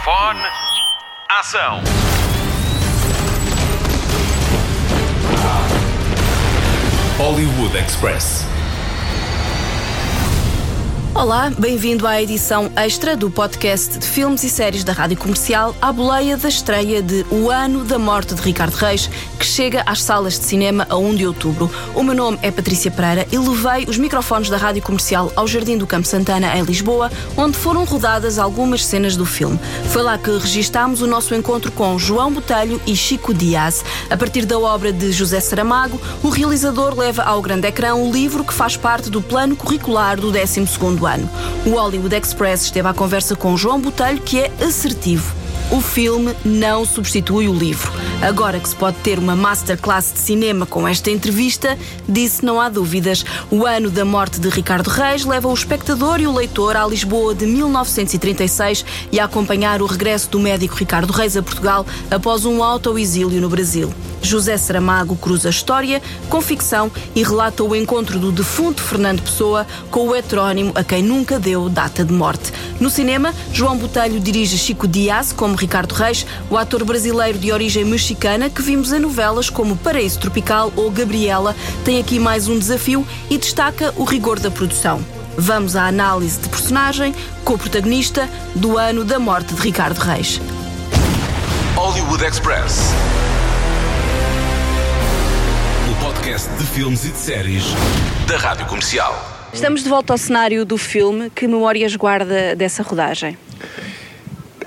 Microfone. Ação. Hollywood Express. Olá, bem-vindo à edição extra do podcast de filmes e séries da Rádio Comercial, à boleia da estreia de O Ano da Morte de Ricardo Reis, que chega às salas de cinema a 1 de outubro. O meu nome é Patrícia Pereira e levei os microfones da Rádio Comercial ao Jardim do Campo Santana, em Lisboa, onde foram rodadas algumas cenas do filme. Foi lá que registámos o nosso encontro com João Botelho e Chico Dias. A partir da obra de José Saramago, o realizador leva ao grande ecrã um livro que faz parte do plano curricular do 12º ano. O Hollywood Express esteve à conversa com João Botelho, que é assertivo. O filme não substitui o livro. Agora que se pode ter uma masterclass de cinema com esta entrevista, disse não há dúvidas. O ano da morte de Ricardo Reis leva o espectador e o leitor à Lisboa de 1936 e a acompanhar o regresso do médico Ricardo Reis a Portugal após um autoexílio no Brasil. José Saramago cruza a história com ficção e relata o encontro do defunto Fernando Pessoa com o heterónimo a quem nunca deu data de morte. No cinema, João Botelho dirige Chico Dias como Ricardo Reis, o ator brasileiro de origem mexicana que vimos em novelas como Paraíso Tropical ou Gabriela, tem aqui mais um desafio e destaca o rigor da produção. Vamos à análise de personagem com o protagonista do ano da morte de Ricardo Reis. Hollywood Express. O podcast de filmes e de séries da Rádio Comercial. Estamos de volta ao cenário do filme. Que memórias guarda dessa rodagem?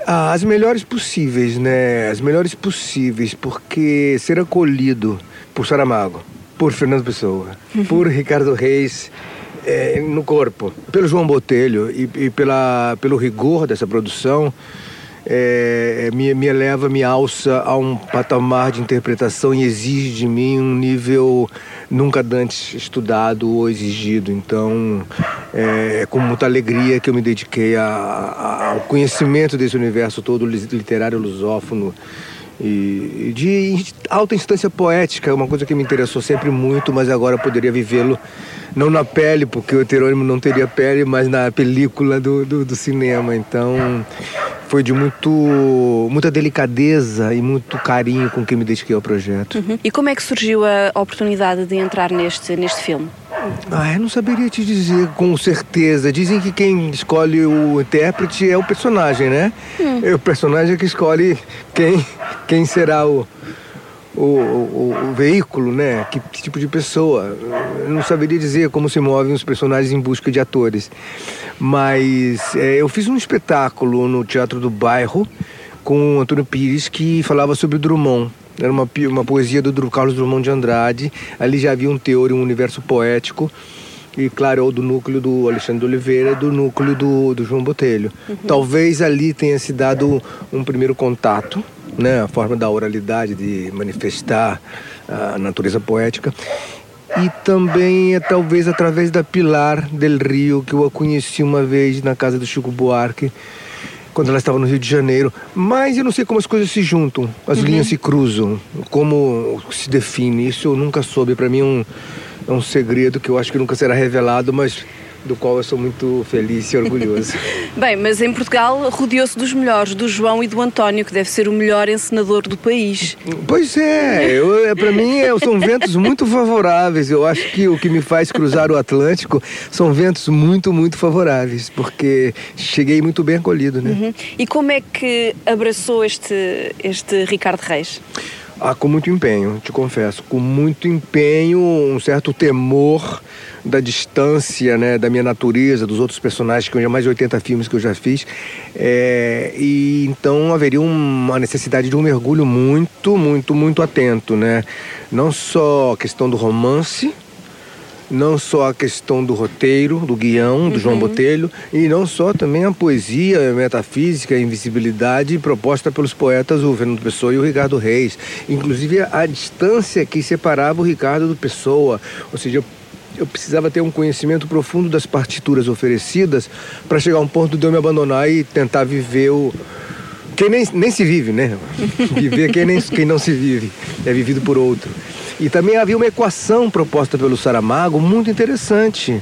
Ah, as melhores possíveis, né? As melhores possíveis, porque ser acolhido por Saramago, por Fernando Pessoa, por Ricardo Reis é, no corpo, pelo João Botelho e, e pela, pelo rigor dessa produção, é, me, me eleva, me alça a um patamar de interpretação e exige de mim um nível nunca antes estudado ou exigido. Então, é com muita alegria que eu me dediquei a, a, ao conhecimento desse universo todo literário lusófono e, de alta instância poética, uma coisa que me interessou sempre muito, mas agora poderia vivê-lo não na pele, porque o heterônimo não teria pele, mas na película do, do, do cinema. Então foi de muito, muita delicadeza e muito carinho com que me dediquei ao projeto. Uhum. E como é que surgiu a oportunidade de entrar neste, neste filme? Ah, eu não saberia te dizer com certeza. Dizem que quem escolhe o intérprete é o personagem, né? Hum. É o personagem que escolhe quem, quem será o, o, o, o, veículo, né? Que tipo de pessoa. Eu não saberia dizer como se movem os personagens em busca de atores. Mas é, eu fiz um espetáculo no Teatro do Bairro com o Antônio Pires que falava sobre o Drummond. Era uma, uma poesia do Carlos Drummond de Andrade. Ali já havia um teor, um universo poético. E, claro, do núcleo do Alexandre Oliveira do núcleo do, do João Botelho. Uhum. Talvez ali tenha se dado um primeiro contato, né? a forma da oralidade, de manifestar a natureza poética. E também é talvez através da Pilar del Rio, que eu a conheci uma vez na casa do Chico Buarque quando ela estava no Rio de Janeiro. Mas eu não sei como as coisas se juntam, as uhum. linhas se cruzam, como se define. Isso eu nunca soube. Para mim é um, é um segredo que eu acho que nunca será revelado, mas do qual eu sou muito feliz e orgulhoso. Bem, mas em Portugal rodeou-se dos melhores, do João e do António, que deve ser o melhor encenador do país. Pois é, é para mim é, são ventos muito favoráveis. Eu acho que o que me faz cruzar o Atlântico são ventos muito, muito favoráveis, porque cheguei muito bem acolhido, né? Uhum. E como é que abraçou este, este Ricardo Reis? Ah, com muito empenho, te confesso, com muito empenho, um certo temor da distância, né, da minha natureza, dos outros personagens, que eu já mais de 80 filmes que eu já fiz. É, e então haveria uma necessidade de um mergulho muito, muito, muito atento, né? Não só a questão do romance, não só a questão do roteiro, do guião, do uhum. João Botelho, e não só também a poesia, a metafísica, a invisibilidade proposta pelos poetas o Fernando Pessoa e o Ricardo Reis. Inclusive a distância que separava o Ricardo do Pessoa. Ou seja, eu precisava ter um conhecimento profundo das partituras oferecidas para chegar a um ponto de eu me abandonar e tentar viver o. Quem nem, nem se vive, né? Viver quem, nem, quem não se vive, é vivido por outro. E também havia uma equação proposta pelo Saramago muito interessante.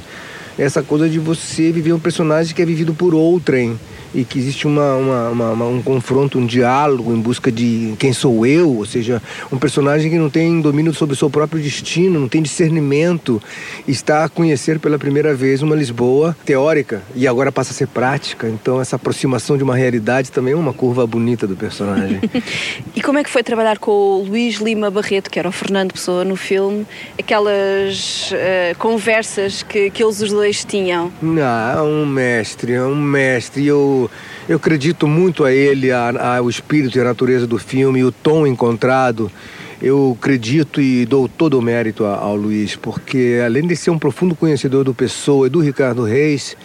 Essa coisa de você viver um personagem que é vivido por outrem e que existe uma, uma, uma, um confronto, um diálogo em busca de quem sou eu, ou seja, um personagem que não tem domínio sobre o seu próprio destino, não tem discernimento, está a conhecer pela primeira vez uma Lisboa teórica e agora passa a ser prática. Então essa aproximação de uma realidade também é uma curva bonita do personagem. e como é que foi trabalhar com o Luís Lima Barreto, que era o Fernando Pessoa no filme, aquelas uh, conversas que, que eles os dois tinham? Ah, é um mestre, é um mestre. Eu, eu acredito muito a ele, ao espírito e a natureza do filme, o tom encontrado. Eu acredito e dou todo o mérito ao Luiz, porque além de ser um profundo conhecedor do Pessoa e do Ricardo Reis,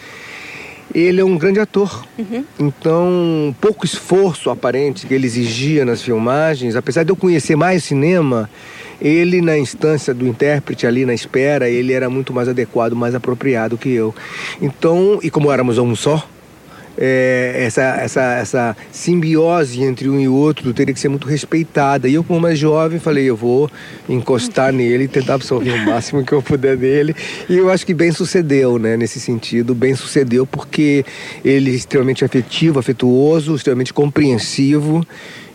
ele é um grande ator. Uhum. Então, pouco esforço aparente que ele exigia nas filmagens, apesar de eu conhecer mais cinema, ele na instância do intérprete ali na espera, ele era muito mais adequado, mais apropriado que eu. Então, e como éramos um só, é, essa, essa, essa simbiose entre um e outro teria que ser muito respeitada. E eu, como mais jovem, falei: eu vou encostar nele tentar absorver o máximo que eu puder dele. E eu acho que bem sucedeu, né? Nesse sentido, bem sucedeu porque ele é extremamente afetivo, afetuoso, extremamente compreensivo.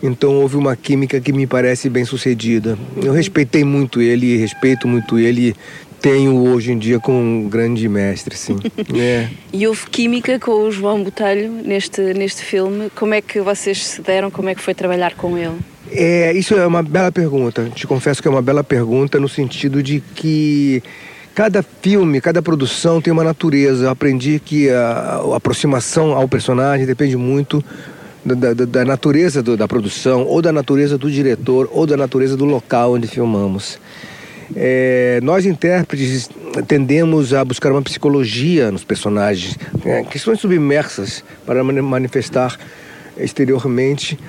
Então houve uma química que me parece bem sucedida. Eu respeitei muito ele, respeito muito ele tenho hoje em dia com um grande mestre, sim. é. E houve química com o João Botelho neste, neste filme. Como é que vocês se deram? Como é que foi trabalhar com ele? É, isso é uma bela pergunta. Te confesso que é uma bela pergunta no sentido de que cada filme, cada produção tem uma natureza. Eu aprendi que a, a aproximação ao personagem depende muito da, da, da natureza do, da produção, ou da natureza do diretor, ou da natureza do local onde filmamos. É, nós intérpretes tendemos a buscar uma psicologia nos personagens, é, questões submersas para manifestar exteriormente,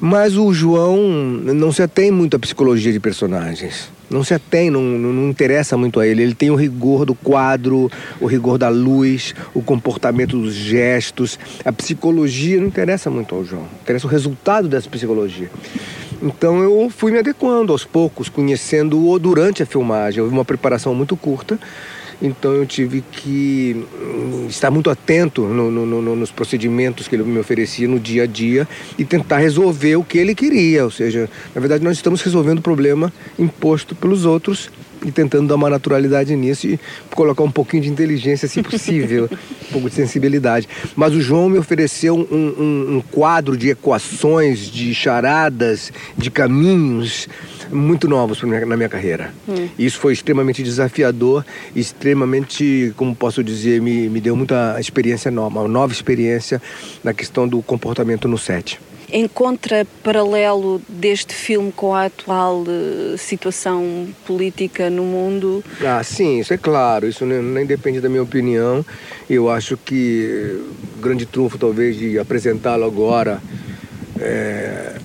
mas o João não se atém muito à psicologia de personagens. Não se atém, não, não interessa muito a ele. Ele tem o rigor do quadro, o rigor da luz, o comportamento dos gestos. A psicologia não interessa muito ao João. Interessa o resultado dessa psicologia. Então eu fui me adequando aos poucos, conhecendo-o durante a filmagem. Houve uma preparação muito curta, então eu tive que hum, estar muito atento no, no, no, nos procedimentos que ele me oferecia no dia a dia e tentar resolver o que ele queria. Ou seja, na verdade nós estamos resolvendo o problema imposto pelos outros e tentando dar uma naturalidade nisso e colocar um pouquinho de inteligência, se possível, um pouco de sensibilidade. Mas o João me ofereceu um, um, um quadro de equações, de charadas, de caminhos muito novos na minha carreira. Hum. Isso foi extremamente desafiador, extremamente, como posso dizer, me, me deu muita experiência nova, uma nova experiência na questão do comportamento no set encontra paralelo deste filme com a atual uh, situação política no mundo? Ah, sim, isso é claro. Isso nem, nem depende da minha opinião. Eu acho que o grande trunfo, talvez, de apresentá-lo agora é,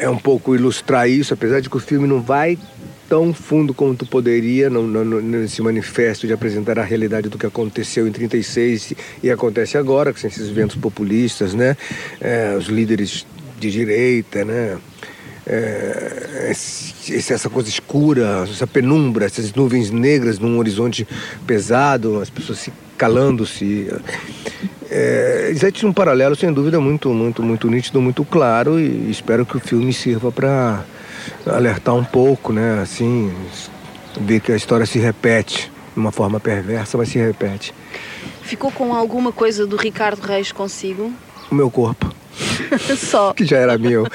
é um pouco ilustrar isso, apesar de que o filme não vai tão fundo como tu poderia no, no, nesse manifesto de apresentar a realidade do que aconteceu em 36 e acontece agora, com esses ventos populistas, né? É, os líderes de direita, né? É, essa coisa escura, essa penumbra, essas nuvens negras num horizonte pesado, as pessoas se calando-se. É, existe um paralelo, sem dúvida, muito, muito, muito nítido, muito claro, e espero que o filme sirva para alertar um pouco, né? Assim, ver que a história se repete de uma forma perversa, mas se repete. Ficou com alguma coisa do Ricardo Reis consigo? O meu corpo. Só. que já era meu.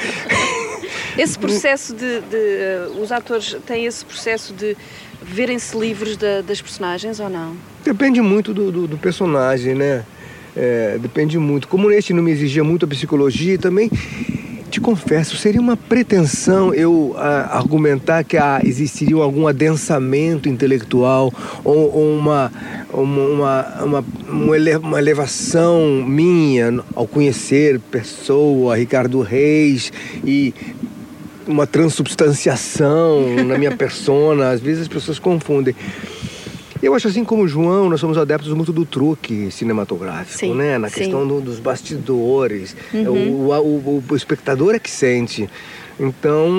esse processo de, de, Os atores têm esse processo de verem-se livres das personagens ou não? Depende muito do, do, do personagem, né? É, depende muito. Como este não me exigia muito a psicologia, também confesso, seria uma pretensão eu ah, argumentar que ah, existiria algum adensamento intelectual ou, ou uma, uma, uma, uma, elevação minha ao conhecer pessoa, Ricardo Reis e uma transubstanciação na minha persona. Às vezes as pessoas confundem. Eu acho assim como o João, nós somos adeptos muito do truque cinematográfico, sim, né? Na sim. questão do, dos bastidores. Uhum. O, o, o, espectador é que sente. Então,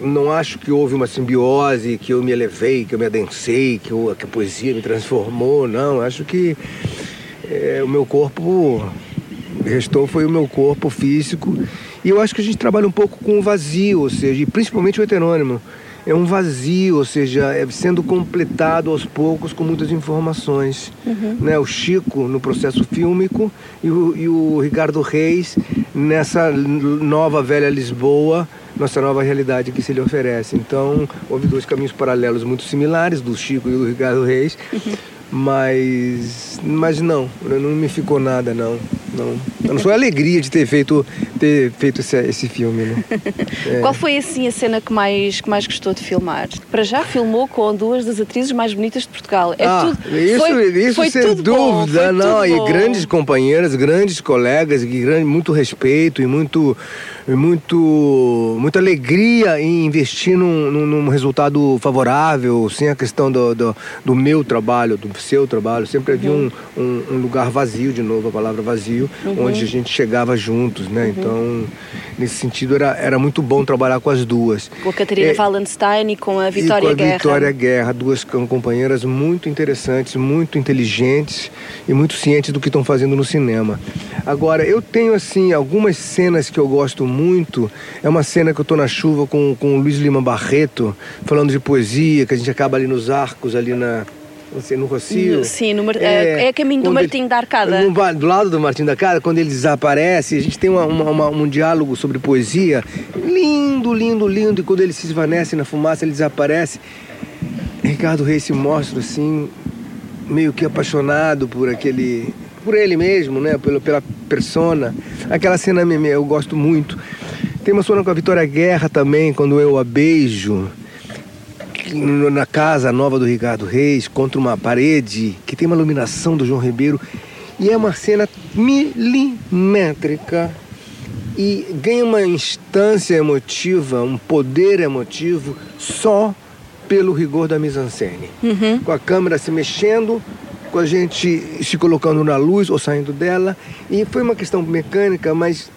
não acho que houve uma simbiose, que eu me elevei, que eu me adensei, que, eu, que a poesia me transformou, não. Acho que é, o meu corpo restou foi o meu corpo físico. E eu acho que a gente trabalha um pouco com o vazio, ou seja, principalmente o heterônimo. É um vazio, ou seja, é sendo completado aos poucos com muitas informações. Uhum. Né? O Chico no processo fílmico e o, e o Ricardo Reis nessa nova velha Lisboa, nossa nova realidade que se lhe oferece. Então, houve dois caminhos paralelos muito similares, do Chico e do Ricardo Reis. Uhum mas, mas não, não me ficou nada, não. Não, não foi a alegria de ter feito, ter feito esse, esse filme. Né? É. Qual foi assim a cena que mais, que mais gostou de filmar? Para já filmou com duas das atrizes mais bonitas de Portugal. É ah, tudo, isso, foi, isso foi sem dúvida, bom, não. e bom. grandes companheiras, grandes colegas, e grande, muito respeito e muito muito, muita alegria em investir num, num, num resultado favorável, sem a questão do, do, do, meu trabalho, do seu trabalho. Sempre havia uhum. um, um, um, lugar vazio, de novo a palavra vazio, uhum. onde a gente chegava juntos, né? Uhum. Então, nesse sentido, era, era muito bom trabalhar com as duas. Com a Catarina é, Wallenstein e com a Vitória Guerra. com a Vitória Guerra, duas companheiras muito interessantes, muito inteligentes e muito cientes do que estão fazendo no cinema. Agora, eu tenho, assim, algumas cenas que eu gosto muito muito é uma cena que eu estou na chuva com, com o Luiz Lima Barreto, falando de poesia, que a gente acaba ali nos arcos, ali na, assim, no Rocio. Sim, no, é, é caminho do Martim ele, da Arcada. No, do lado do Martim da Arcada, quando ele desaparece, a gente tem uma, uma, uma, um diálogo sobre poesia lindo, lindo, lindo, e quando ele se esvanece na fumaça, ele desaparece. Ricardo Reis se mostra assim, meio que apaixonado por aquele por ele mesmo, né? Pela, pela persona. Aquela cena eu gosto muito. Tem uma cena com a Vitória Guerra também, quando eu a beijo na casa nova do Ricardo Reis, contra uma parede que tem uma iluminação do João Ribeiro. E é uma cena milimétrica e ganha uma instância emotiva, um poder emotivo só pelo rigor da mise-en-scène. Uhum. Com a câmera se mexendo, com a gente se colocando na luz ou saindo dela. E foi uma questão mecânica, mas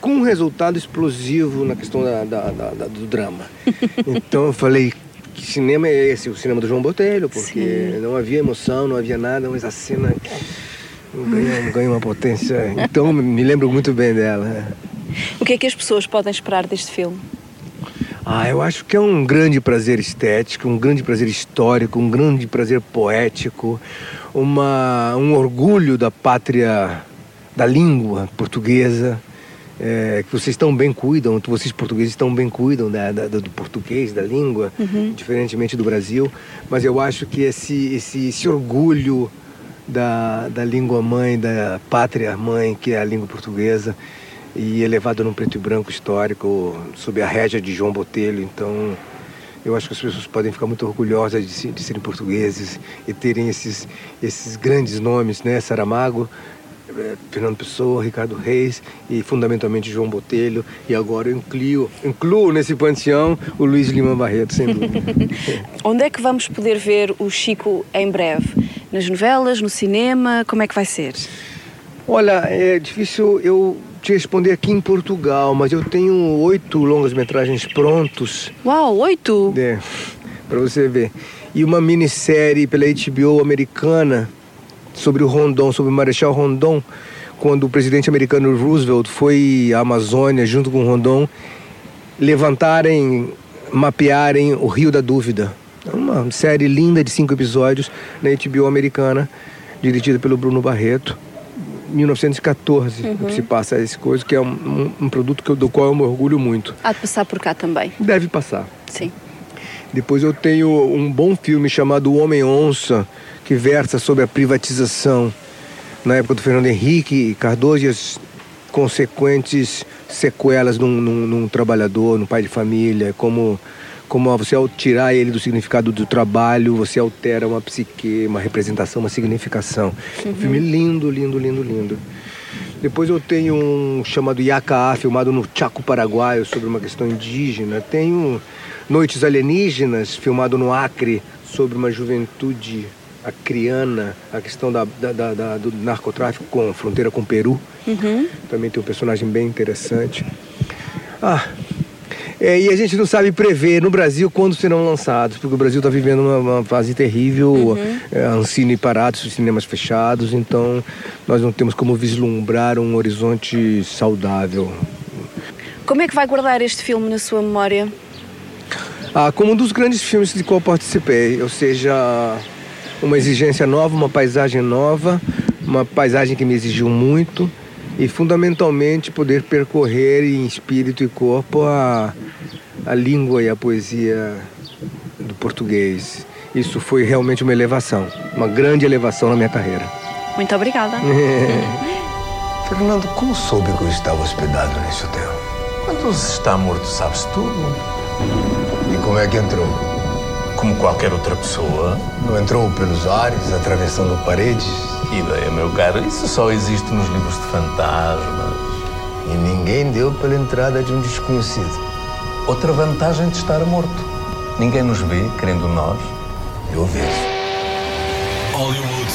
com um resultado explosivo na questão da, da, da, do drama. Então eu falei, que cinema é esse? O cinema do João Botelho, porque Sim. não havia emoção, não havia nada, mas a cena ganha, ganha uma potência. Então me lembro muito bem dela. O que é que as pessoas podem esperar deste filme? Ah, eu acho que é um grande prazer estético, um grande prazer histórico, um grande prazer poético, uma, um orgulho da pátria, da língua portuguesa, é, que vocês tão bem cuidam, vocês portugueses tão bem cuidam da, da, do português, da língua, uhum. diferentemente do Brasil, mas eu acho que esse, esse, esse orgulho da, da língua mãe, da pátria mãe, que é a língua portuguesa, e elevado num preto e branco histórico sob a régia de João Botelho. Então, eu acho que as pessoas podem ficar muito orgulhosas de, de serem portugueses e terem esses, esses grandes nomes, né? Saramago, Fernando Pessoa, Ricardo Reis e fundamentalmente João Botelho. E agora eu incluo, incluo nesse panteão o Luiz Lima Barreto, sem dúvida. Onde é que vamos poder ver o Chico em breve? Nas novelas, no cinema? Como é que vai ser? Olha, é difícil eu te responder aqui em Portugal, mas eu tenho oito longas-metragens prontos. Uau, oito? É, pra você ver. E uma minissérie pela HBO americana sobre o Rondon, sobre o Marechal Rondon, quando o presidente americano Roosevelt foi à Amazônia junto com o Rondon levantarem, mapearem o Rio da Dúvida. É uma série linda de cinco episódios na HBO americana, dirigida pelo Bruno Barreto. 1914 uhum. se passa esse coisa, que é um, um, um produto que do qual eu me orgulho muito. Há de passar por cá também. Deve passar. Sim. Depois eu tenho um bom filme chamado O Homem Onça, que versa sobre a privatização na época do Fernando Henrique Cardoso e as consequentes sequelas num, num, num trabalhador, num pai de família, como como você ao tirar ele do significado do trabalho, você altera uma psique, uma representação, uma significação. Uhum. Um filme lindo, lindo, lindo, lindo. Depois eu tenho um chamado Yakaá, filmado no Chaco Paraguaio, sobre uma questão indígena. Tenho Noites Alienígenas, filmado no Acre, sobre uma juventude acriana, a questão da, da, da, do narcotráfico com fronteira com o Peru. Uhum. Também tem um personagem bem interessante. Ah, É, e a gente não sabe prever no Brasil quando serão lançados, porque o Brasil está vivendo uma, uma, fase terrível, uhum. é, Ancine parado, cinemas fechados, então nós não temos como vislumbrar um horizonte saudável. Como é que vai guardar este filme na sua memória? Ah, como um dos grandes filmes de qual participei, ou seja, uma exigência nova, uma paisagem nova, uma paisagem que me exigiu muito e fundamentalmente poder percorrer em espírito e corpo a, a língua e a poesia do português. Isso foi realmente uma elevação, uma grande elevação na minha carreira. Muito obrigada. Fernando, como soube que eu estava hospedado nesse hotel? Quando se está morto, sabe-se tudo. E como é que entrou? Como qualquer outra pessoa. Não entrou pelos ares, atravessando paredes? Que ideia, meu caro. Isso só existe nos livros de fantasmas. E ninguém deu pela entrada de um desconhecido. Outra vantagem de estar morto. Ninguém nos vê, querendo nós. Eu vejo. Hollywood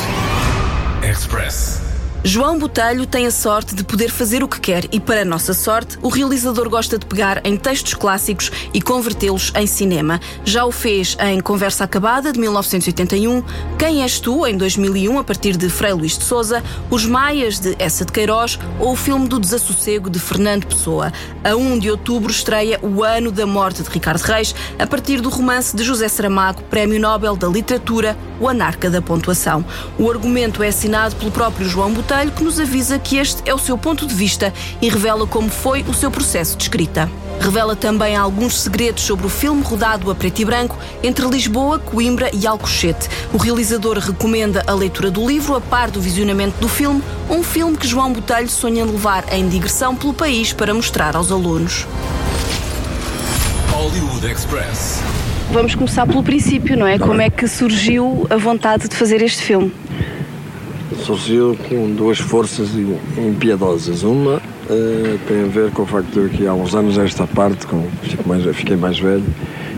Express. João Botelho tem a sorte de poder fazer o que quer e, para nossa sorte, o realizador gosta de pegar em textos clássicos e convertê-los em cinema. Já o fez em Conversa Acabada, de 1981, Quem És Tu, em 2001, a partir de Frei Luís de Souza, Os Maias, de Essa de Queiroz ou o filme do Desassossego, de Fernando Pessoa. A 1 de outubro estreia O Ano da Morte de Ricardo Reis, a partir do romance de José Saramago, Prémio Nobel da Literatura, O Anarca da Pontuação. O argumento é assinado pelo próprio João Botelho Botelho, que nos avisa que este é o seu ponto de vista e revela como foi o seu processo de escrita. Revela também alguns segredos sobre o filme rodado a preto e branco entre Lisboa, Coimbra e Alcochete. O realizador recomenda a leitura do livro a par do visionamento do filme, um filme que João Botelho sonha levar em digressão pelo país para mostrar aos alunos. Hollywood Express. Vamos começar pelo princípio, não é? Como é que surgiu a vontade de fazer este filme? Surgiu com duas forças impiedosas. Uma uh, tem a ver com o facto de que há uns anos esta parte, com, mais, fiquei mais velho,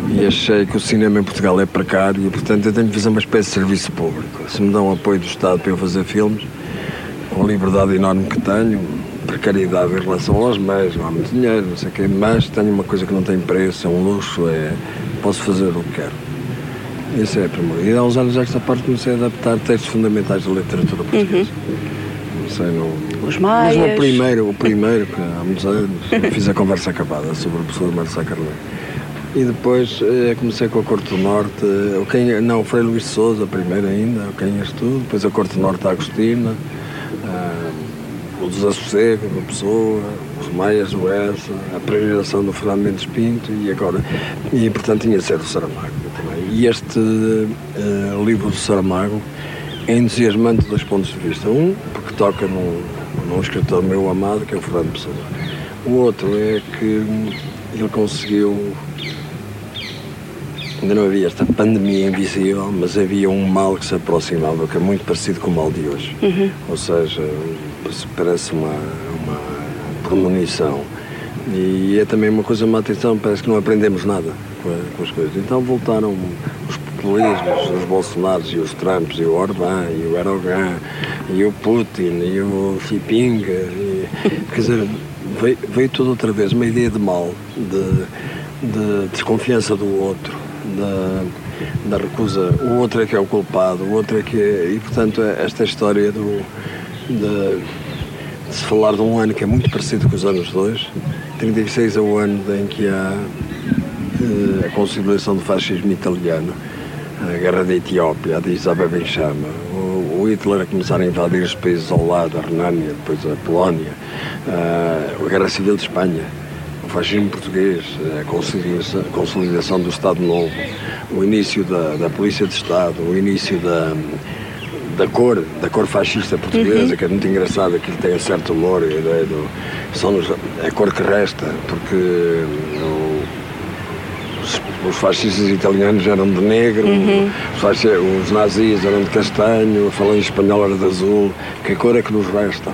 e achei que o cinema em Portugal é precário e, portanto, eu tenho que fazer uma espécie de serviço público. Se me dão apoio do Estado para eu fazer filmes, com a liberdade enorme que tenho, precariedade em relação aos meios, não há muito dinheiro, não sei o quê, mas tenho uma coisa que não tem preço, é um luxo, é, posso fazer o que quero. Isso é a primeira. E há uns anos esta parte comecei a adaptar textos fundamentais da literatura portuguesa. Uhum. Sei, não... Os maias. Mas o primeiro, o primeiro, que há muitos anos, fiz a conversa acabada sobre o professor Marcelo Carneiro. E depois eh, comecei com a Corte do Norte, o quem, não, o Frei Luís de Souza, primeiro ainda, o Quem És Tu, depois a Corte do Norte a Agostina, ah, o Desassossego da Pessoa, os Maias do Essa, a peregrinação do Fernando Mendes Pinto e agora, e portanto tinha ser o Saramago. E este uh, livro do Saramago é entusiasmante de dois pontos de vista. Um, porque toca num, num escritor meu amado, que é o Fernando Pessoa. O outro é que ele conseguiu ainda não havia esta pandemia invisível, mas havia um mal que se aproximava, que é muito parecido com o mal de hoje. Uhum. Ou seja, parece uma, uma premonição. E é também uma coisa, uma atenção, parece que não aprendemos nada com, com as coisas. Então voltaram os populismos, os Bolsonaros e os Trumps, e o Orbán, e o Erdogan, e o Putin, e o Xi Jinping. Quer dizer, veio, veio tudo outra vez, uma ideia de mal, de, de desconfiança do outro, da, da recusa. O outro é que é o culpado, o outro é que é. E portanto, esta história do. De, se falar de um ano que é muito parecido com os anos dois, 36 é o ano em que há a consolidação do fascismo italiano, a guerra da Etiópia, a de Isabel em chama, o, Hitler a começar a invadir os países ao lado, a Renânia, depois a Polónia, a guerra civil de Espanha, o fascismo português, a consolidação, a consolidação do Estado Novo, o início da, da Polícia de Estado, o início da, da cor, da cor fascista portuguesa, uhum. que é muito engraçado, que tem um certo humor, a ideia do, são a cor que resta, porque os fascistas italianos eram de negro, uhum. os, os, nazis eram de castanho, a falange espanhola era de azul, que cor é que nos resta?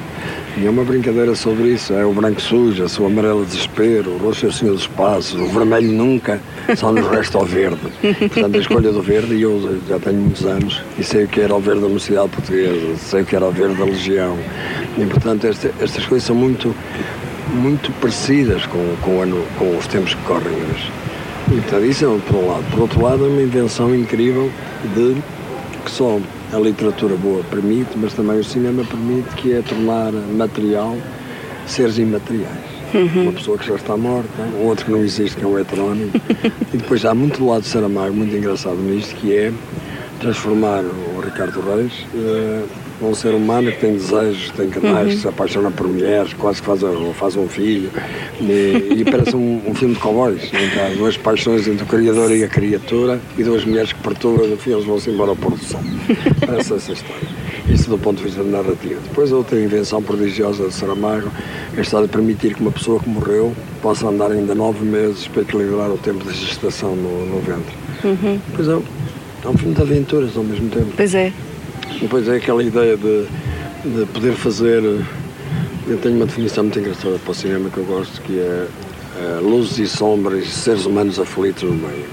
E é uma brincadeira sobre isso, é o branco suja, o amarelo desespero, o roxo é o senhor dos passos, o vermelho nunca, só nos resta o verde. Portanto, a escolha do verde, e eu já tenho muitos anos, e sei o que era o verde da Universidade Portuguesa, sei o que era o verde da Legião, e portanto esta, estas coisas são muito muito parecidas com, com, ano, com os tempos que correm hoje. E, portanto, isso é um, por um lado. Por outro lado, é uma invenção incrível de que só a literatura boa permite, mas também o cinema permite, que é tornar material seres imateriais. Uhum. Uma pessoa que já está morta, outro que não existe, que é um heterónimo. e depois há muito do lado de Saramago, muito engraçado nisto, que é transformar o Ricardo Reis uh, um ser humano que tem desejos, tem canais, uhum. que se apaixona por mulheres, quase que faz, faz um filho. E, e parece um, um, filme de cowboys. Então, há duas paixões entre o criador e a criatura e duas mulheres que perturbam no fim, eles vão-se embora ao pôr do sol. Parece essa história. Isso do ponto de vista narrativo. Depois a outra invenção prodigiosa de Saramago é esta de permitir que uma pessoa que morreu possa andar ainda nove meses para equilibrar o tempo de gestação no, no ventre. Uhum. Pois é, é um filme de aventuras ao mesmo tempo. Pois é. Depois é aquela ideia de, de poder fazer. Eu tenho uma definição muito engraçada para o cinema que eu gosto, que é, é luzes e sombras, seres humanos aflitos no meio.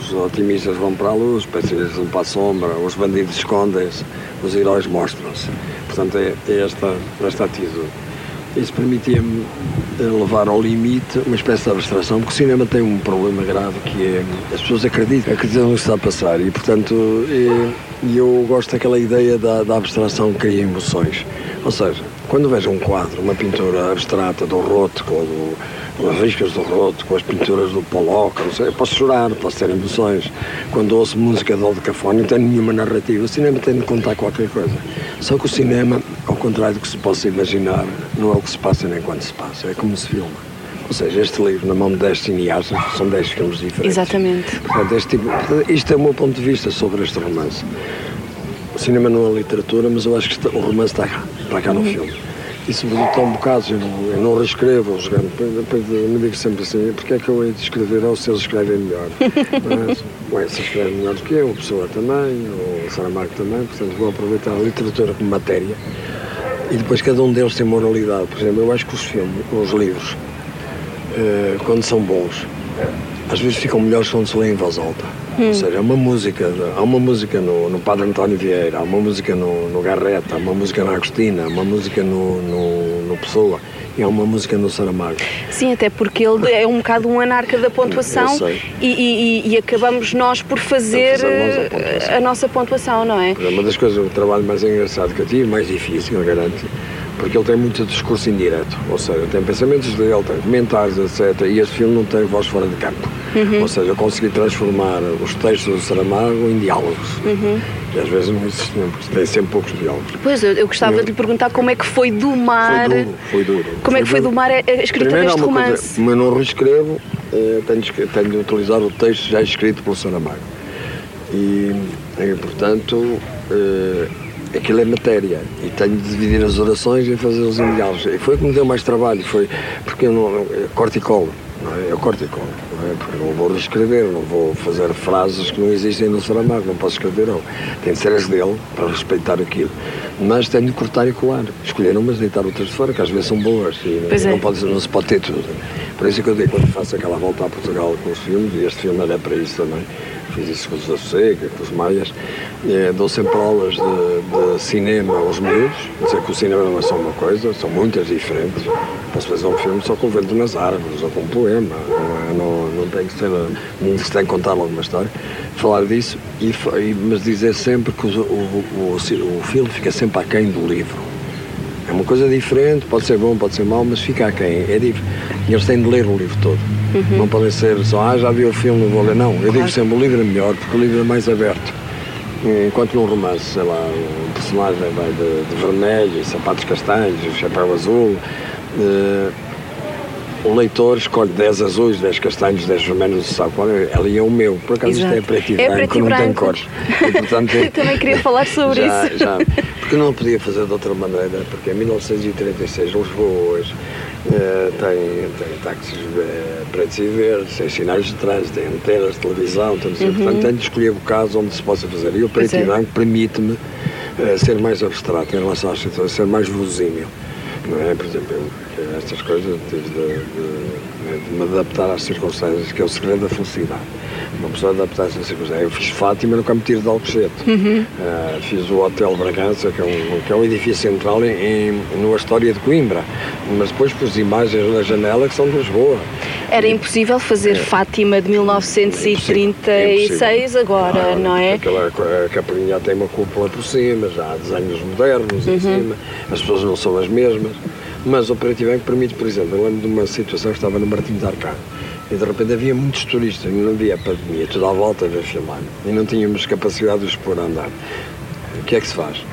Os otimistas vão para a luz, os pessimistas vão para a sombra, os bandidos escondem-se, os heróis mostram-se. Portanto, é, é esta, esta atitude. Isso permitia-me eh, levar ao limite uma espécie de abstração, porque o cinema tem um problema grave que é as pessoas acreditam, acreditam no que está a passar e, portanto, e eu gosto daquela ideia da, da abstração que cria emoções. Ou seja, quando vejo um quadro, uma pintura abstrata do Rothko, do, as riscas do roto, com as pinturas do Pollock, não sei, eu posso chorar, posso ter emoções. Quando ouço música de Aldecafone, não tem nenhuma narrativa. O cinema tem de contar qualquer coisa. Só que o cinema, ao contrário do que se possa imaginar, não é o que se passa nem quando se passa, é como se filma. Ou seja, este livro, na mão de 10 cineastas, são 10 filmes diferentes. Exatamente. Portanto, este tipo, isto é o meu ponto de vista sobre este romance. O cinema não é literatura, mas eu acho que o romance está cá, está cá no uhum. filme. Isso me um bocado, eu não, eu não reescrevo, depois, depois me digo sempre assim, porque é que eu hei de escrever, ou se eles escrevem melhor. Mas, ué, se escreve melhor do que eu, o Pessoa também, o Saramago também, portanto vou aproveitar a literatura como matéria e depois cada um deles tem moralidade. Por exemplo, eu acho que os filmes, os livros, eh, quando são bons, às vezes ficam melhores quando se lêem em voz alta. Hum. Ou seja, há uma música, há uma música no, no Padre António Vieira, há uma música no, no Garreta, há uma música na Agostina, há uma música no, no, no Pessoa e há uma música no Saramago. Sim, até porque ele é um bocado um anarca da pontuação e, e, e, acabamos nós por fazer, fazer a, a, nossa pontuação, não é? Uma das coisas, o trabalho mais engraçado que eu tive, mais difícil, eu garanto, porque ele tem muito discurso indireto, ou seja, tem pensamentos dele, tem comentários, etc. E este filme não tem voz fora de campo. Uhum. Ou seja, eu consegui transformar os textos do Saramago em diálogos. Uhum. E às vezes não existem, porque tem sempre poucos diálogos. Pois, eu, eu gostava de lhe perguntar como é que foi do mar. Foi duro, foi duro. Como foi é que foi do mar a escrita deste romance? Coisa, como eu não reescrevo, eh, tenho, tenho de utilizar o texto já escrito pelo Saramago. E, e portanto, eh, aquilo é matéria e tenho de dividir as orações e fazer os diálogos. E foi o que me deu mais trabalho, foi porque eu não. E colo, é? Eu corto e colo é? Porque não vou reescrever, não vou fazer frases que não existem no Saramago, não posso escrever não. Tem de ser as dele para respeitar aquilo. Mas tenho de cortar e colar. Escolher umas, deitar outras de fora, que às vezes são boas e pois não, é. pode, não se pode ter tudo. Por isso é que eu digo, quando faço aquela volta a Portugal com os filmes, e este filme é para isso também, fiz isso com os Seca, com os Maias, é, dou sempre aulas de, de, cinema aos miúdos, dizer que o cinema não é só uma coisa, são muitas diferentes. Posso fazer um filme só com o vento nas árvores, ou com um poema, não, é, não, não tem que ser, não se tem que contar alguma história. Falar disso, e, mas dizer sempre que o, o, o, o filme fica sempre aquém do livro. É uma coisa diferente, pode ser bom, pode ser mau, mas fica aquém. É diferente. E eles têm de ler o livro todo. Uhum. Não podem ser só, ah, já vi o filme, não vou ler. Não, eu claro. digo sempre, o livro é melhor, porque o livro é mais aberto. Enquanto num romance, sei lá, o personagem vai de, de vermelho, sapatos castanhos, chapéu azul, uh, o leitor escolhe 10 azuis, 10 castanhos, 10 vermelhos, sabe qual é? Ali é o meu. Por acaso Exato. isto é preto e é branco, preto não branco. tem cores. E, portanto, Eu também queria falar sobre já, isso. Já, porque não podia fazer de outra maneira, porque em 1936 Lisboa hoje uh, tem, tem táxis uh, pretos e verdes, tem sinais de trânsito, tem antenas de televisão, tem, uhum. portanto tenho de escolher bocados onde se possa fazer. E o preto é. e branco permite-me uh, ser mais abstrato em relação às situações, ser mais verosímil. Não é? Por exemplo, porque estas coisas tive de, de, de me adaptar às circunstâncias, que é o segredo da felicidade. Uma pessoa adaptar-se às circunstâncias. Eu fiz Fátima no Campo Tiro de Alcochete. Uhum. Uh, fiz o Hotel Bragança, que é um, que é um edifício central em, em, no Astória de Coimbra. Mas depois pus imagens na janela que são de Lisboa. Era impossível fazer Fátima de 1936 agora, não é? Aquela a capelinha tem uma cúpula por cima, já há desenhos modernos em cima, as pessoas não são as mesmas. Mas o Preto e Branco permite, por exemplo, eu lembro de uma situação que estava no Martim de Arcado e de repente havia muitos turistas, não havia pandemia, tudo à volta a filmar e não tínhamos capacidade de os pôr a andar. O que é que se faz?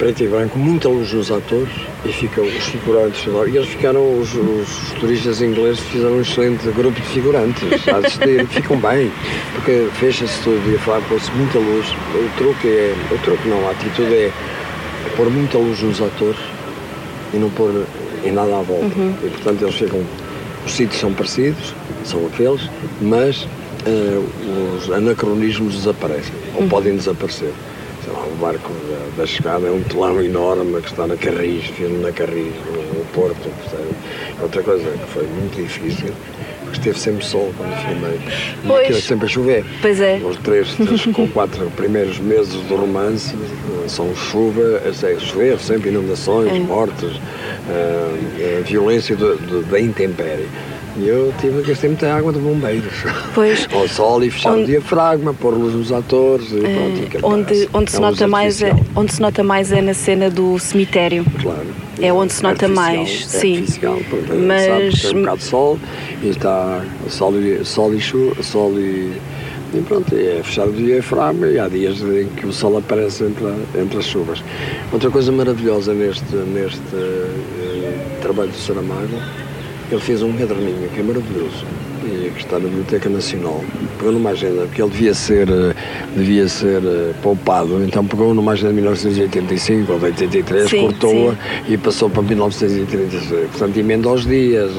Preto e branco, muita luz nos atores e ficam os figurantes. E eles ficaram, os, os turistas ingleses fizeram um excelente grupo de figurantes a assistir, ficam bem, porque fecha-se tudo e a falar pôs muita luz. O truque é, o truque não, a atitude é pôr muita luz nos atores e não pôr em nada à volta. E portanto eles ficam, os sítios são parecidos, são aqueles, mas eh, os anacronismos desaparecem, ou podem desaparecer. Lá, o barco da, da chegada é um telão enorme que está na Carris, filme na Carris, no, Porto. percebe? Outra coisa que foi muito difícil, porque esteve sempre sol quando filmei. E Pois. é sempre a chover. Pois é. Os três, três com quatro primeiros meses do romance eh, são chuva, é chover, sempre inundações, É. mortes, eh, eh, violência da intempérie. E eu tive que gastar muita água de bombeiros. Pois. Ao sol e fechar Onde- o diafragma, pôr luz nos atores e pronto. e Onde, onde, se É nota mais é, onde se nota mais é na cena do cemitério. Claro. É onde se nota mais, é sim. porque Mas- sabe que tem um bocado de sol e está sol e, sol e chuva, sol e, e pronto, é fechar o diafragma e há dias em que o sol aparece entre, a- entre as chuvas. Outra coisa maravilhosa neste, neste eh, trabalho do Saramago, ele fez um caderninho que é maravilhoso e que está na Biblioteca Nacional. Pegou numa agenda, porque ele devia ser, eh, devia ser eh, poupado, então pegou numa agenda de 1985 ou de 83, Sim, cortou-a e passou para 1936. Portanto, emenda aos dias,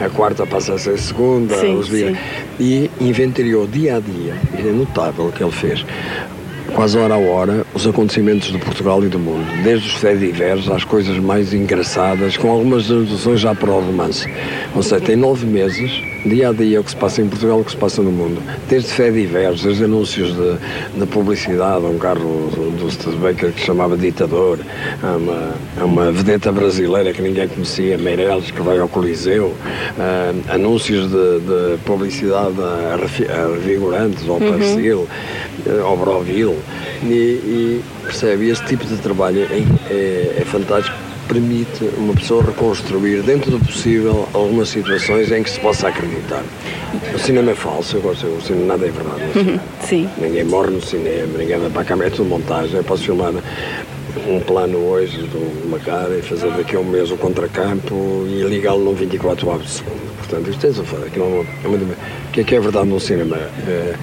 a, quarta passa a ser segunda, Sim, os dias. sim. E inventariou dia a dia, e é notável o que ele fez. Quase hora a hora, os acontecimentos de Portugal e do mundo, desde os fediveres às coisas mais engraçadas, com algumas deduções já para o romance. Ou seja, tem nove meses, dia a dia, o que se passa em Portugal e o que se passa no mundo. Desde fediveres, desde anúncios de, de publicidade, a um carro do, Studebaker que se chamava Ditador, a uma, a uma vedeta brasileira que ninguém conhecia, Meireles, que vai ao Coliseu, anúncios de, de publicidade a, revigorantes, ao Persil, eh, ao Broville, e, e percebe, esse tipo de trabalho é, é, é fantástico, permite uma pessoa reconstruir, dentro do possível, algumas situações em que se possa acreditar. O cinema é falso, eu gosto, o cinema nada é verdade. cinema. Sim. Ninguém morre no cinema, ninguém vai para a câmera, é tudo montagem. Eu posso filmar um plano hoje de uma cara e fazer daqui a um mês o contracampo e ligá-lo num 24 horas de segundo. Portanto, isto é a fazer. Aquilo é uma, é uma, o que é que é verdade no cinema? É,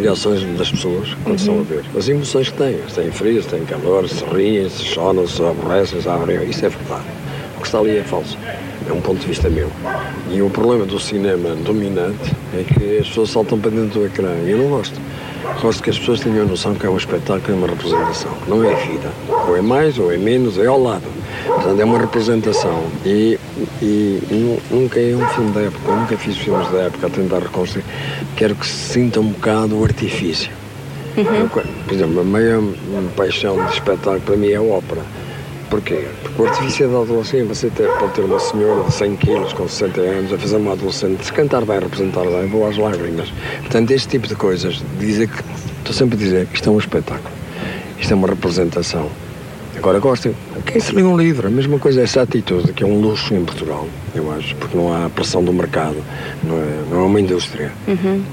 reações das pessoas quando estão a ver. As emoções que têm. Se têm frio, se têm calor, se riem, se choram, se aborrecem, se abrem. Isso é verdade. O que está ali é falso. É um ponto de vista meu. E o problema do cinema dominante é que as pessoas saltam para dentro do ecrã. E eu não gosto. Gosto que as pessoas tenham a noção que é um espetáculo, é uma representação. que Não é vida. Ou é mais, ou é menos, é ao lado. Portanto, é uma representação. E, e nu- nunca é um filme da época. Eu nunca fiz filmes da época a tentar reconstruir. Quero que se sinta um bocado o artifício. Eu, por exemplo, a meia paixão de espetáculo para mim é a ópera. Porquê? Porque o artifício da adolescência. Você ter, pode ter uma senhora de 100 quilos com 60 anos a fazer uma adolescente. Se cantar bem, representar bem, vou às lágrimas. Portanto, este tipo de coisas, dizer que. Estou sempre a dizer que isto é um espetáculo. Isto é uma representação. Agora gostem. Quem se lê um livro, a mesma coisa é essa atitude, que é um luxo em Portugal, eu acho, porque não há pressão do mercado, não é, não é uma indústria,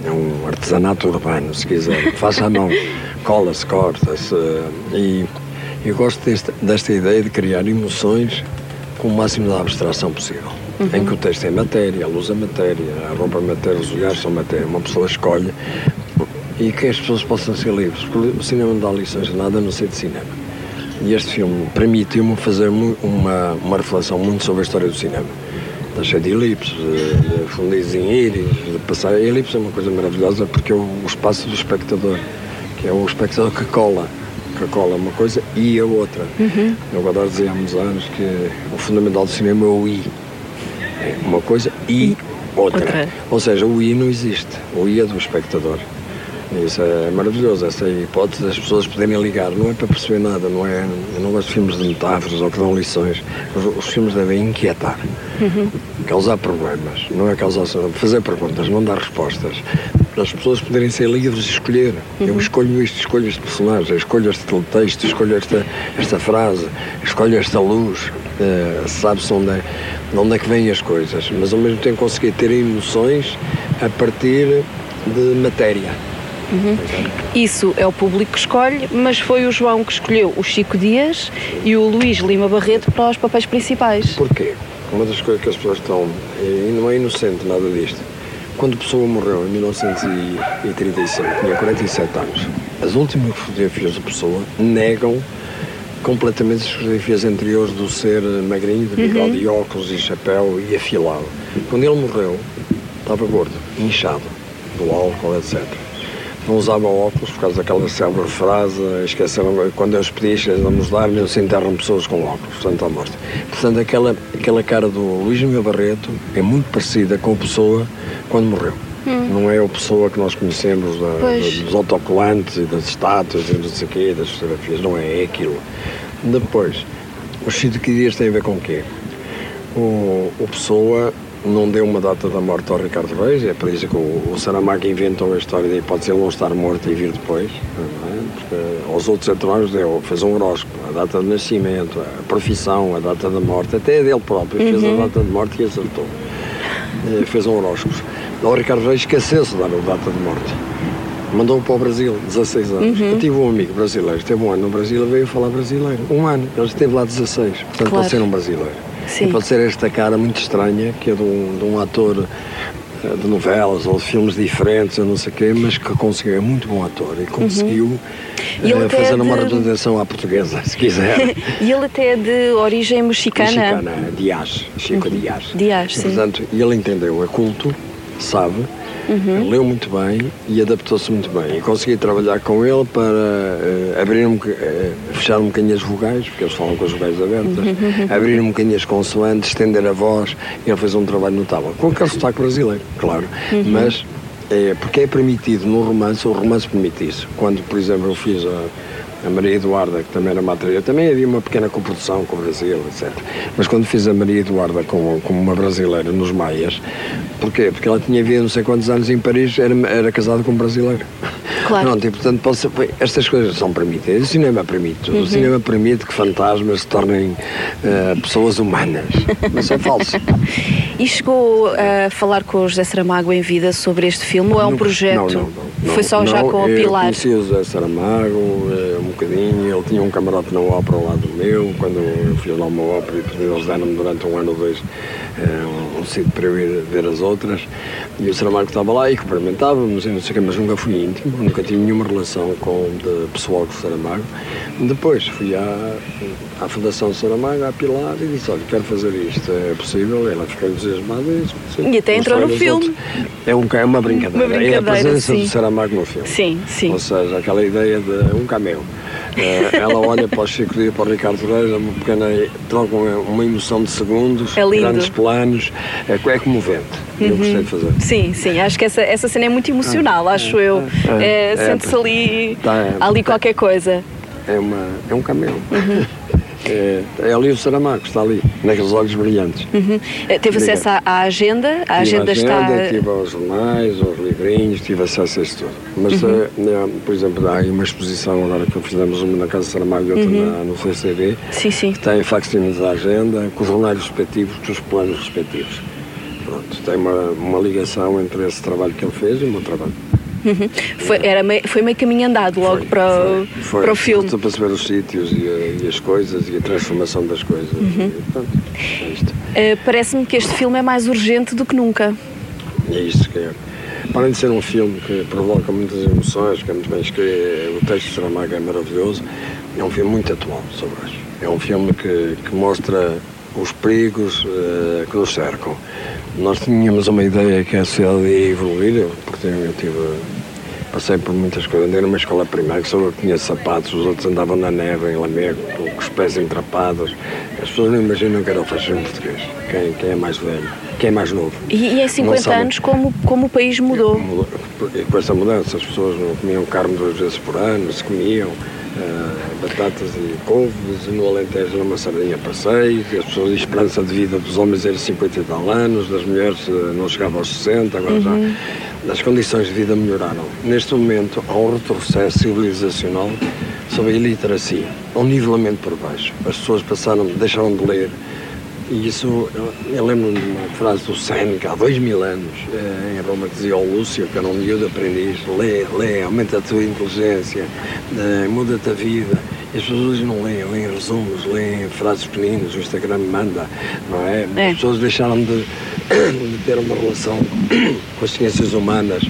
é um artesanato urbano, se quiser. Faz à mão, cola-se, corta-se. E eu gosto desta, desta ideia de criar emoções com o máximo de abstração possível. Em que o texto é matéria, a luz é matéria, a roupa é matéria, os olhares são matéria. Uma pessoa escolhe e que as pessoas possam ser livres. Porque o cinema não dá lições de nada a não ser de cinema. E este filme permitiu-me fazer uma, uma reflexão muito sobre a história do cinema. Está cheio de elipses, de, de fundis em íris, de passar. A elipse é uma coisa maravilhosa porque é o, o espaço do espectador, que é o espectador que cola, Coca-Cola é uma coisa e a outra. Uhum. Eu agora dizia há uns anos que o fundamental do cinema é o I. É uma coisa e outra. Outra. Ou seja, o I não existe. O I é do espectador. Isso é maravilhoso, essa hipótese das pessoas poderem ligar. Não é para perceber nada, não é? Eu não gosto de filmes de metáforas ou que dão lições. Os, filmes devem inquietar, causar problemas, não é causar fazer perguntas, não dar respostas. Para as pessoas poderem ser livres e escolher. Eu escolho isto, escolho este personagem, escolho este texto, escolho esta, esta frase, escolho esta luz. Eh, Sabe-se onde é, de onde é que vêm as coisas, mas ao mesmo tempo conseguir ter emoções a partir de matéria. Isso é o público que escolhe, mas foi o João que escolheu o Chico Dias e o Luís Lima Barreto para os papéis principais. Porquê? Uma das coisas que as pessoas estão, e não é inocente nada disto, quando a pessoa morreu em 1935, tinha 47 anos, as últimas fotografias da pessoa negam completamente as fotografias anteriores do ser magrinho, de bigode e óculos e chapéu e afilado. Quando ele morreu, estava gordo, inchado, do álcool, etc. Não usava óculos por causa daquela célebre frase, esqueceram, quando Deus pedis, vamos dar, não se enterram pessoas com óculos, portanto, à morte. Portanto, aquela, aquela cara do Luís Miguel Barreto é muito parecida com a pessoa quando morreu. Não é a pessoa que nós conhecemos da- dos autocolantes e das estátuas e não sei o quê, das fotografias, não é, é aquilo. Depois, os Chico Dias têm a ver com o quê? O, o Pessoa não deu uma data da morte ao Ricardo Reis, é por isso que o, o Saramago inventou a história de hipótese de ele não estar morto e vir depois, é? porque aos outros heterónimos deu, fez um horóscopo, a data de nascimento, a profissão, a data da morte, até a dele próprio fez a data de morte e acertou. Eh, fez um horóscopo. O Ricardo Reis esqueceu-se de dar a data de morte. Mandou-o para o Brasil, 16 anos. Eu tive um amigo brasileiro, esteve um ano no Brasil e veio falar brasileiro. Um ano. Ele esteve lá 16. Portanto, Claro. pode ser um brasileiro. Sim. E pode ser esta cara muito estranha, que é de um, de um ator eh, de novelas ou de filmes diferentes, eu não sei o quê, mas que conseguiu, é muito bom ator e conseguiu Uhum. Até fazer é uma de- representação à portuguesa, se quiser. E ele até é de origem mexicana. Mexicana, Dias, Chico Dias. Dias, E, sim. Portanto, ele entendeu, é culto, sabe, Uhum. leu muito bem e adaptou-se muito bem. E consegui trabalhar com ele para eh, abrir um, eh, fechar um bocadinho as vogais, porque eles falam com as vogais abertas, Uhum. abrir um bocadinho as consoantes, estender a voz. Ele fez um trabalho notável, com aquele sotaque brasileiro, claro. Uhum. Mas é, porque é permitido no romance, o romance permite isso. Quando, por exemplo, eu fiz a, a Maria Eduarda, que também era uma atriz, também havia uma pequena coprodução com o Brasil, etc. Mas quando fiz a Maria Eduarda com, com uma brasileira nos Maias, porquê? Porque ela tinha vivido não sei quantos anos em Paris, era, era casada com um brasileiro. Claro. Pronto, e portanto, pode ser- estas coisas são permitidas. O cinema permite. Uhum. O cinema permite que fantasmas se tornem eh, pessoas humanas. Mas é falso. E chegou a falar com o José Saramago em vida sobre este filme ou é um projeto? Não, não, não, Foi só já com Eu Pilar? conheci o José Saramago eh, um bocadinho, ele tinha um camarote na ópera ao lado meu, quando eu fiz lá uma ópera e eles deram-me durante um ano ou dois eh, um sítio para eu ir ver as outras e o Saramago estava lá e cumprimentávamos não sei o quê, mas nunca fui íntimo, nunca tive nenhuma relação com de pessoal com o Saramago. Depois fui à, à Fundação Saramago, à Pilar, e disse, olha, quero fazer isto, é possível? Ela ficou entusiasmada e disse. E até entrou no filme. outros. É, um, é uma brincadeira. Uma É a brincadeira, presença sim. do Saramago no filme. Sim, sim. Ou seja, aquela ideia de um cameo. Eh, ela olha para o Chico Dias, para o Ricardo é uma pequena, troca uma, emoção de segundos, É grandes planos, é, é comovente. Eu gostei de fazer. Sim, sim, acho que essa, essa cena é muito emocional, acho eu. é, É, é, Sente-se ali, Tá, é, ali tá. qualquer coisa. É, uma, é um cameo. Uhum. É, é ali o Saramago, está ali, naqueles olhos brilhantes. Uhum. Eh, Teve acesso à, à agenda? A Tive agenda, a agenda, está. tive aos jornais, aos livrinhos, tive acesso a isso tudo. Mas, Uhum. eh, eh, por exemplo, há aí uma exposição agora que fizemos uma na Casa Saramago e outra na- no CCB, Uhum. Sim, sim. que tem facsímiles da agenda, com os jornais respectivos, com os planos respectivos. Pronto, tem uma, uma ligação entre esse trabalho que ele fez e o meu trabalho. Uhum. Foi, era meio, foi meio caminho andado logo Foi, para, o- foi, foi. para o filme. Para perceber os sítios e, a- e as coisas e a transformação das coisas. Uhum. É. Eh, Parece-me que este filme é mais urgente do que nunca. É isso que é. Para além de ser um filme que provoca muitas emoções, que é muito bem escrito, o texto de Saramago é maravilhoso, é um filme muito atual sobre hoje. É um filme que, que mostra os perigos eh, que nos cercam. Nós tínhamos uma ideia que a sociedade ia evoluir, porque eu tive Passei por muitas coisas. Andei numa escola primária que só eu tinha sapatos, os outros andavam na neve, em Lamego, com os pés entrapados. As pessoas não imaginam que era o fascismo português. Quem, quem é mais velho, quem é mais novo. E, e em 50 sabe. anos, como, como o país mudou? Mudou. E com essa mudança, as pessoas não comiam carne duas vezes por ano, se comiam ah, batatas e couves, e no Alentejo era uma sardinha para seis, as pessoas, a esperança de vida dos homens era 50 e tal anos, das mulheres ah, não chegava aos 60, agora Uhum. já as condições de vida melhoraram. Neste momento há um retrocesso civilizacional sobre a iliteracia, há um nivelamento por baixo. As pessoas passaram, deixaram de ler, e isso, eu, eu lembro-me de uma frase do Seneca, há dois mil anos, eh, em Roma, que dizia ao Lúcio, que era um miúdo aprendiz, lê, lê, aumenta a tua inteligência, eh, muda-te a vida. E as pessoas hoje não leem, leem resumos, leem frases pequeninas, o Instagram manda, não é? É. As pessoas deixaram de, de ter uma relação com as ciências humanas,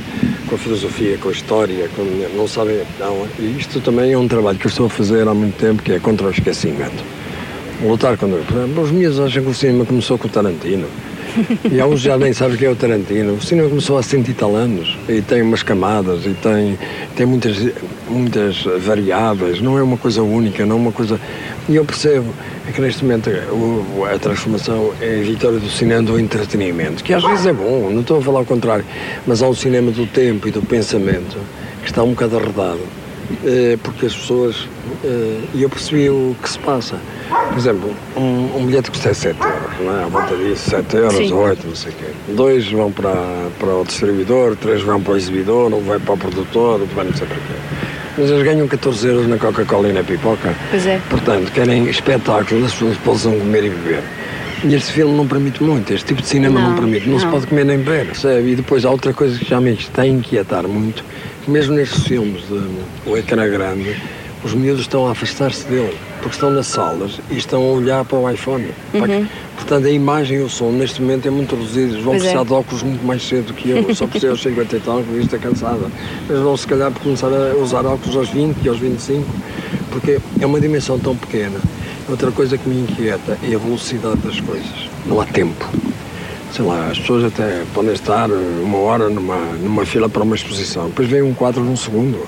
com a filosofia, com a história, com, não sabem. Não, e isto também é um trabalho que eu estou a fazer há muito tempo, que é contra o esquecimento lutar contra. Por exemplo, os miúdos acham que o cinema começou com o Tarantino. E há uns já nem sabem quem é o Tarantino. O cinema começou há cento e tal anos e tem umas camadas e tem, tem muitas, muitas variáveis, não é uma coisa única, não é uma coisa. E eu percebo é que neste momento o- a transformação é a vitória do cinema do entretenimento, que às vezes é bom, não estou a falar ao contrário, mas há um cinema do tempo e do pensamento que está um bocado arredado. Eh, porque as pessoas. eh, E eu percebi o que se passa. Por exemplo, um, um bilhete custa 7 euros, não é? À volta disso, 7 euros, Sim. 8, não sei o quê. Dois vão para, para o distribuidor, três vão para o exibidor, um vai para o produtor, outro vai não sei para quê. Mas eles ganham 14 euros na Coca-Cola e na pipoca. Pois é. Portanto, querem espetáculo, as pessoas possam comer e beber. E este filme não permite muito, este tipo de cinema não, Não, permite, não, se não. pode comer nem beber, percebe? E depois há outra coisa que já me está a inquietar muito, mesmo nestes filmes de o ecrã grande, os miúdos estão a afastar-se dele, porque estão nas salas e estão a olhar para o iPhone. Que- Portanto, a imagem e o som neste momento é muito reduzido, vão Uhum. Pois é. precisar de óculos muito mais cedo que eu, só precisei aos 50 e tal, com vista cansada. Eles vão se calhar começar a usar óculos aos 20 e aos 25, porque é uma dimensão tão pequena. Outra coisa que me inquieta é a velocidade das coisas. Não há tempo. Sei lá, as pessoas até podem estar uma hora numa, numa fila para uma exposição, depois vem um quadro num segundo.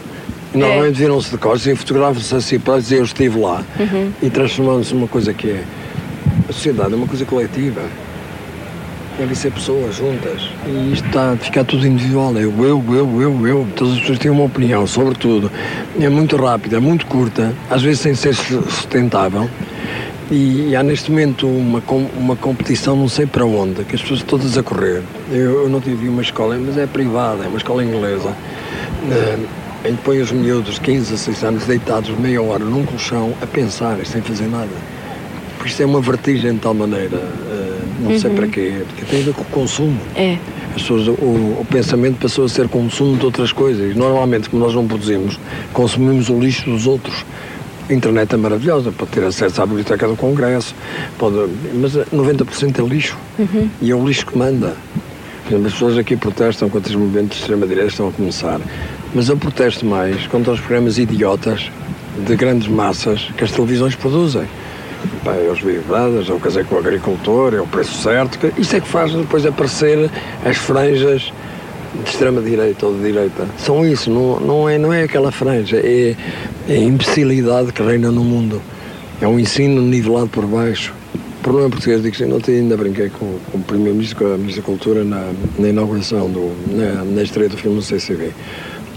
E normalmente viram-se de costas e fotografam-se assim para dizer eu estive lá e transformam-se numa coisa que é. A sociedade é uma coisa coletiva. Devem ser pessoas juntas. E isto está a ficar tudo individual. É eu, eu, eu, eu, eu. Todas as pessoas têm uma opinião sobre tudo. É muito rápida, é muito curta, às vezes sem ser sustentável. E, e há neste momento uma, uma competição não sei para onde, que as pessoas todas a correr. Eu, eu não tive uma escola, mas é privada, é uma escola inglesa. eh, em que põe os miúdos de 15 a 16 anos deitados meia hora num colchão a pensar sem fazer nada. Porque isto é uma vertigem de tal maneira, eh, não sei para quê, porque tem a ver com o consumo. É. As pessoas, o, o pensamento passou a ser consumo de outras coisas. Normalmente, como nós não produzimos, consumimos o lixo dos outros. A internet é maravilhosa, pode ter acesso à biblioteca do Congresso, pode, mas eh, 90% é lixo. E é o lixo que manda. Por exemplo, as pessoas aqui protestam contra os movimentos de extrema-direita estão a começar. Mas eu protesto mais contra os programas idiotas de grandes massas que as televisões produzem. Pá, é os Brothers, é o casei com o agricultor, é o preço certo. que- Isso é que faz depois aparecer as franjas de extrema-direita ou de direita. São isso, não, não, é, não é aquela franja, é, é a imbecilidade que reina no mundo. É um ensino nivelado por baixo. O problema português, digo assim, ontem ainda brinquei com, com o Primeiro-Ministro, com a Ministra da Cultura, na, na inauguração, do, na, na estreia do filme no CCB.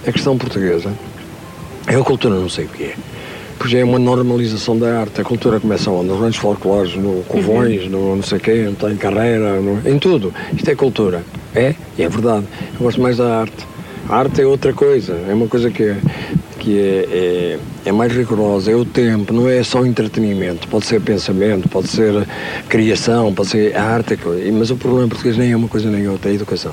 A questão portuguesa é a cultura não sei o que é. Já é uma normalização da arte. A cultura começa onde? Nos grandes folclores, no Covões, no não sei o quê, em carreira, no- em tudo. Isto é cultura. É? E é verdade. Eu gosto mais da arte. A arte é outra coisa. É uma coisa que é, que é, é, é mais rigorosa. É o tempo, não é só entretenimento. Pode ser pensamento, pode ser criação, pode ser a arte. é. Mas o problema português nem é uma coisa nem outra, é a educação.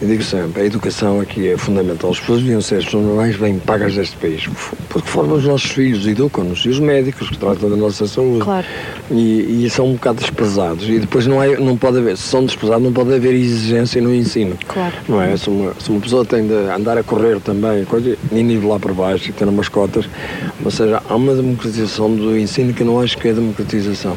Eu digo sempre, a educação aqui é fundamental. As pessoas deviam ser as pessoas mais bem pagas deste país, porque formam os nossos filhos, educam-nos, e os médicos que tratam da nossa saúde. Claro. E, e são um bocado desprezados. E depois não, há, não pode haver, se são desprezados, não pode haver exigência no ensino. Claro. Não é? Se uma, se uma pessoa tem de andar a correr também, coisa, e nivelar por baixo e ter umas cotas, ou seja, há uma democratização do ensino que eu não acho que é democratização.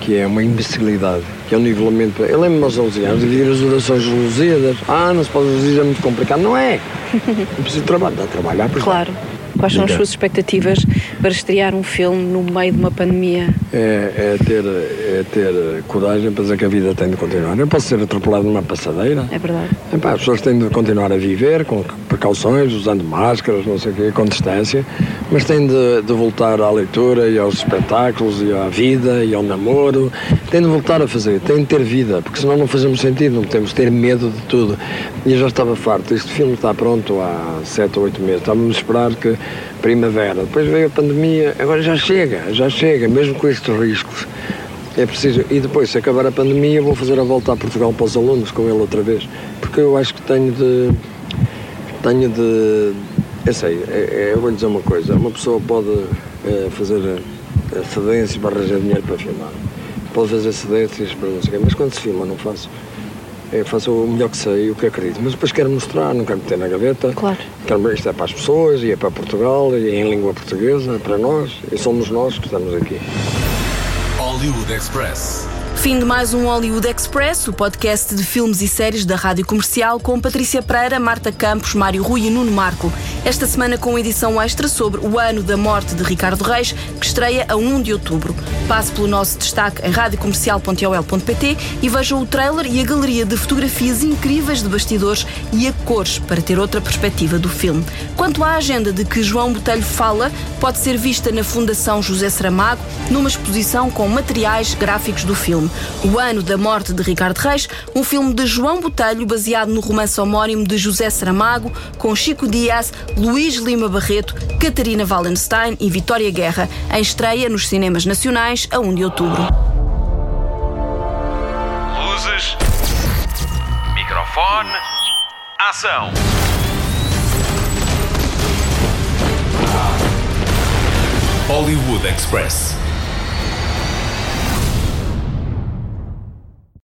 Que é uma imbecilidade, que é um nivelamento. Eu lembro-me aos 11 anos de as orações lusíadas. Ah, não se pode Lusíadas, é muito complicado. Não é! Não preciso trabalhar, dá a trabalhar, Claro. Quais são as suas expectativas para estrear um filme no meio de uma pandemia? É, é, ter, é ter coragem para dizer que a vida tem de continuar. Eu posso ser atropelado numa passadeira. É verdade. As pessoas têm de continuar a viver com precauções, usando máscaras, não sei o quê, com distância, mas têm de, de voltar à leitura e aos espetáculos e à vida e ao namoro. Têm de voltar a fazer, têm de ter vida, porque senão não fazemos sentido, não temos de ter medo de tudo. E eu já estava farto. Este filme está pronto há sete ou oito meses. Estávamos a esperar que primavera. Depois veio a pandemia, agora já chega, já chega, mesmo com estes riscos. É preciso. E depois, se acabar a pandemia, vou fazer a volta a Portugal para os alunos com ele outra vez. Porque eu acho que tenho de. Tenho de. Eu sei, é, é, eu vou lhe dizer uma coisa: uma pessoa pode é, fazer eh, cedências para arranjar dinheiro para filmar, pode fazer cedências para não sei o quê, mas quando se filma, não faço. Eu faço o melhor que sei, o que acredito, mas depois quero mostrar, não quero meter na gaveta. Claro. Quero, isto é para as pessoas, e é para Portugal, e é em língua portuguesa, é para nós, e somos nós que estamos aqui. Hollywood Express. Fim de mais um Hollywood Express, o podcast de filmes e séries da Rádio Comercial com Patrícia Pereira, Marta Campos, Mário Rui e Nuno Marco. Esta semana com edição extra sobre o ano da morte de Ricardo Reis, que estreia a 1 de outubro. Passe pelo nosso destaque em radiocomercial.ol.pt e veja o trailer e a galeria de fotografias incríveis de bastidores e a cores para ter outra perspectiva do filme. Quanto à agenda de que João Botelho fala, pode ser vista na Fundação José Saramago, numa exposição com materiais gráficos do filme. O ano da morte de Ricardo Reis, um filme de João Botelho baseado no romance homónimo de José Saramago, com Chico Dias, Luís Lima Barreto, Catarina Wallenstein e Vitória Guerra, em estreia nos cinemas nacionais a 1 de outubro. Luzes. Microfone. Ação. Hollywood Express.